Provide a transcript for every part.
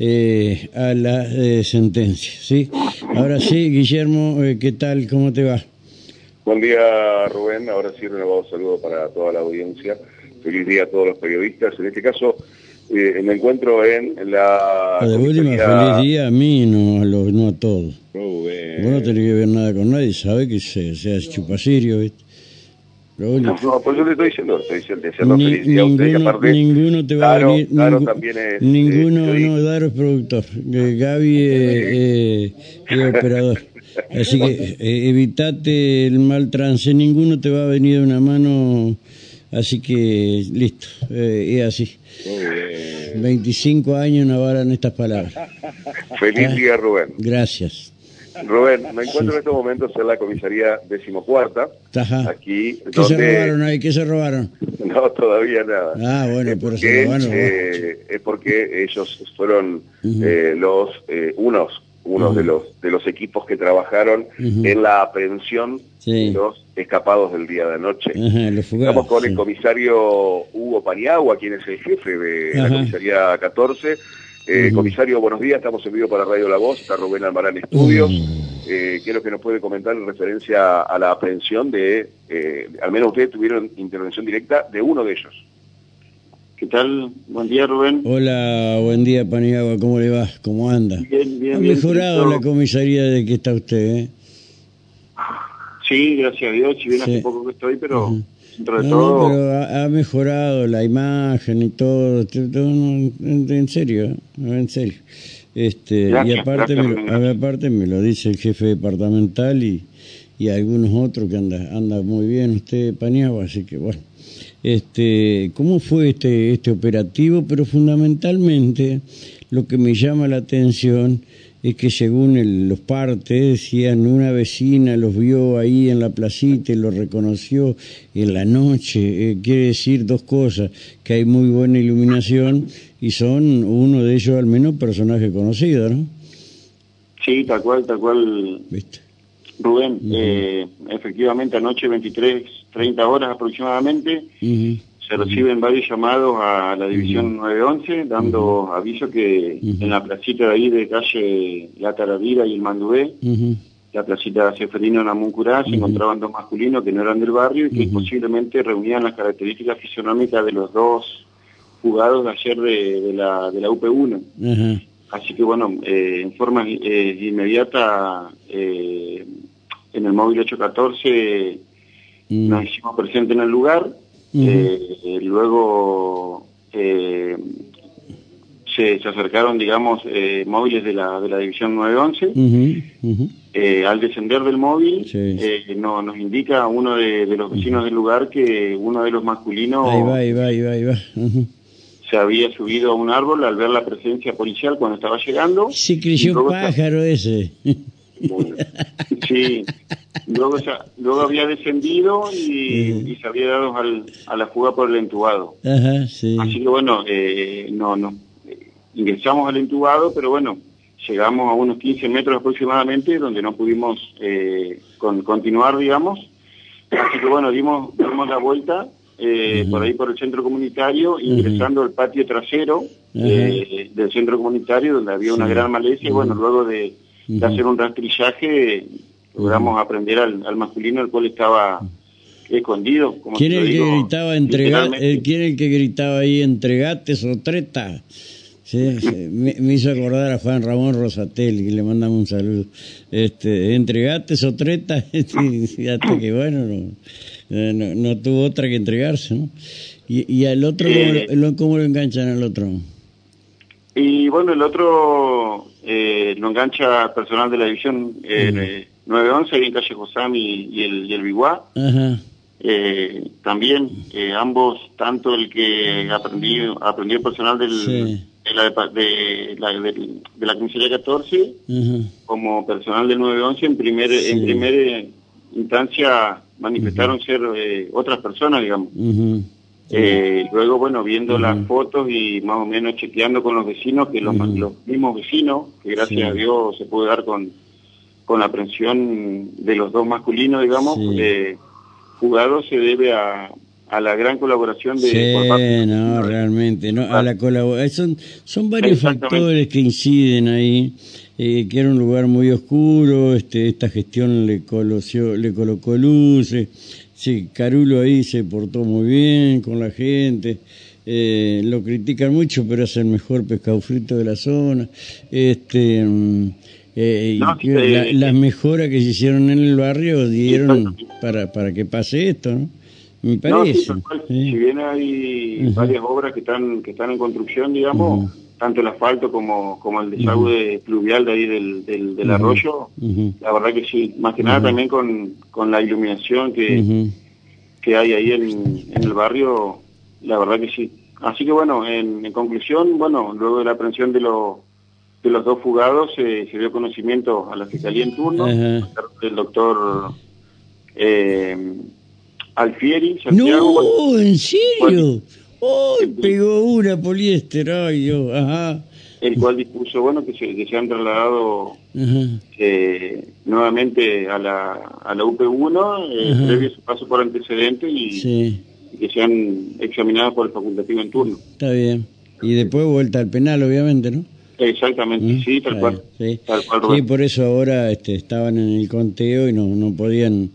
eh, a la eh, sentencia. ¿sí? Ahora sí, Guillermo, eh, ¿qué tal? ¿Cómo te va? Buen día, Rubén. Ahora sí, renovado saludo para toda la audiencia. Feliz día a todos los periodistas. En este caso, eh, me encuentro en la... de última, feliz día a mí, no a, los, no a todos. Rubén. Vos no tenés que ver nada con nadie, sabe que se, sea chupacirio, ¿viste? No, no, pues yo le estoy diciendo, estoy diciendo, Ni, feliz día a usted, ninguno, aparte, ninguno te va a venir. Ningú- también es, ninguno, eh, no, Daro es productor. eh, Gaby es, eh, es operador. Así que eh, evitate el mal trance, ninguno te va a venir de una mano. Así que listo, eh, es así. 25 años no avalan estas palabras. Feliz día, Rubén. Gracias. Rubén, me encuentro en estos momentos en la comisaría decimocuarta, Ajá. aquí, ¿Qué se robaron ahí? ¿Qué se robaron? No, todavía nada. Ah, bueno, Es pero se porque, robaron. eh, es porque ellos fueron eh, los eh, unos unos de los de los equipos que trabajaron en la aprehensión Sí. de los escapados del día de anoche. Estamos con el comisario Hugo Paniagua, quien es el jefe de la comisaría 14. Eh. Comisario, buenos días, estamos en vivo para Radio La Voz, está Rubén Almarán Estudios. Eh, ¿Qué es lo que nos puede comentar en referencia a la aprehensión de, eh, al menos ustedes tuvieron intervención directa de uno de ellos? ¿Qué tal? Buen día, Rubén. Hola, buen día, Paniagua, ¿cómo le va? ¿Cómo anda? Bien, bien, ha bien. mejorado la comisaría de que está usted, ¿eh? Sí, gracias a Dios, si bien Sí. hace poco que estoy, pero. Dentro de No, todo... pero ha, ha mejorado la imagen y todo, en, en serio, en serio. Este, y aparte, gracias, me, lo, aparte me lo dice el jefe departamental y, y algunos otros que anda, anda muy bien usted, Paniagua, así que bueno. Este, ¿Cómo fue este, este operativo? Pero fundamentalmente lo que me llama la atención es que según el- los partes decían una vecina los vio ahí en la placita y lo reconoció en la noche. Eh, quiere decir dos cosas, que hay muy buena iluminación y son uno de ellos al menos personaje conocido, ¿no? Sí, tal cual, tal cual, ¿Viste? Rubén. Eh, efectivamente, anoche 23, 30 horas aproximadamente, Ujú, se reciben varios llamados a la división 911, dando aviso que en la placita de ahí de calle La Taravira y el Mandubé, ujú, la placita Seferino Namuncurá, se encontraban dos masculinos que no eran del barrio y que posiblemente reunían las características fisionómicas de los dos jugados de ayer de, de la, de la UP1. ajá, Así que bueno, eh, en forma eh, inmediata, eh, en el móvil 814 mm, nos hicimos presente en el lugar, Eh, luego eh, se, se acercaron, digamos, eh, móviles de la, de la división 911. ujú, ujú. Eh, al descender del móvil, Sí. eh, no- nos indica uno de, de los vecinos del lugar que uno de los masculinos Ahí va, ahí va, ahí va, ahí va. ujú. se había subido a un árbol al ver la presencia policial cuando estaba llegando. Se creyó luego- pájaro ese. Sí, luego, luego había descendido y, se había dado al- a la fuga por el entubado. Ajá, sí. Así que bueno, eh, no, no, ingresamos al entubado, pero bueno, llegamos a unos 15 metros aproximadamente, donde no pudimos eh, con- continuar, digamos. Así que bueno, dimos, dimos la vuelta eh, por ahí por el centro comunitario, ingresando al patio trasero eh, del centro comunitario, donde había una gran maleza, y bueno, luego de, de hacer un rastrillaje, logramos aprender al, al masculino, el cual estaba escondido. Como ¿Quién el que gritaba entregar, literalmente. el, quién es el que gritaba ahí entregate sotreta? Sí, sí, me, me hizo acordar a Juan Ramón Rosatelli, que le mandamos un saludo. Este, entregate sotreta, fíjate que bueno, no, eh, no, no tuvo otra que entregarse, ¿no? Y, y al otro, ¿cómo, Eh. lo, cómo lo enganchan al otro? Y bueno, el otro eh, lo engancha personal de la división eh, eh, 911, ahí en calle Josami y el, y el Biguá. Eh, también eh, ambos, tanto el que aprendió, aprendió el personal del, Sí. de, la, de, la, de, de la comisaría 14, ajá, como personal del 911, en primer, Sí. en primera instancia manifestaron ser otras personas, digamos. Eh, luego, bueno, viendo las fotos y más o menos chequeando con los vecinos, que los, los mismos vecinos, que gracias Sí. a Dios se puede dar con, con la aprehensión de los dos masculinos, digamos, Sí. eh, jugados se debe a, a la gran colaboración de sí, no, realmente, no, a la colaboración, son, son varios factores que inciden ahí, eh, que era un lugar muy oscuro, este, esta gestión le, coloció, le colocó luces, sí, Carulo ahí se portó muy bien con la gente, eh, lo critican mucho, pero es el mejor pescado frito de la zona, este... Mm, eh, las mejoras que se hicieron en el barrio dieron para, para que pase esto, ¿no? Me parece. Si bien hay varias obras que están que están en construcción, digamos, tanto el asfalto como, como el desagüe pluvial de ahí del, del, arroyo, la verdad que sí. Más que nada también con, con la iluminación que, que hay ahí en, en el barrio, la verdad que sí. Así que bueno, en, conclusión, bueno, luego de la aprehensión de los de los dos fugados se dio conocimiento a la fiscalía en turno, el doctor eh, Alfieri, Santiago. No, ¿en serio? ¡Oh, pegó una poliéster! ¡Ay, Dios! Ajá. El cual dispuso, bueno, que se, que se han trasladado eh, nuevamente a la, a la UP1, eh, previo a su paso por antecedentes y, que sean examinados por el facultativo en turno. Está bien. Y después vuelta al penal, obviamente, ¿no? Exactamente, sí, tal cual. Sí. Tal cual sí, por eso ahora este, estaban en el conteo y no, no podían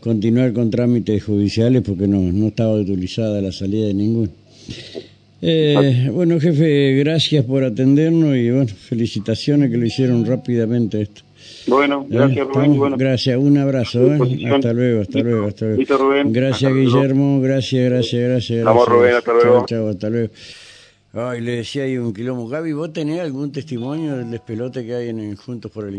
continuar con trámites judiciales porque no, no estaba autorizada la salida de ninguno. Eh, bueno, jefe, gracias por atendernos y bueno, felicitaciones que lo hicieron rápidamente esto. Bueno, gracias Rubén. Gracias, un abrazo. ¿eh? Hasta luego, hasta luego, hasta luego. Gracias Guillermo, gracias, gracias, gracias. Vamos Rubén, hasta luego. Hasta luego. Ay, le decía ahí un quilombo. Gaby, ¿vos tenés algún testimonio del despelote que hay en Juntos por el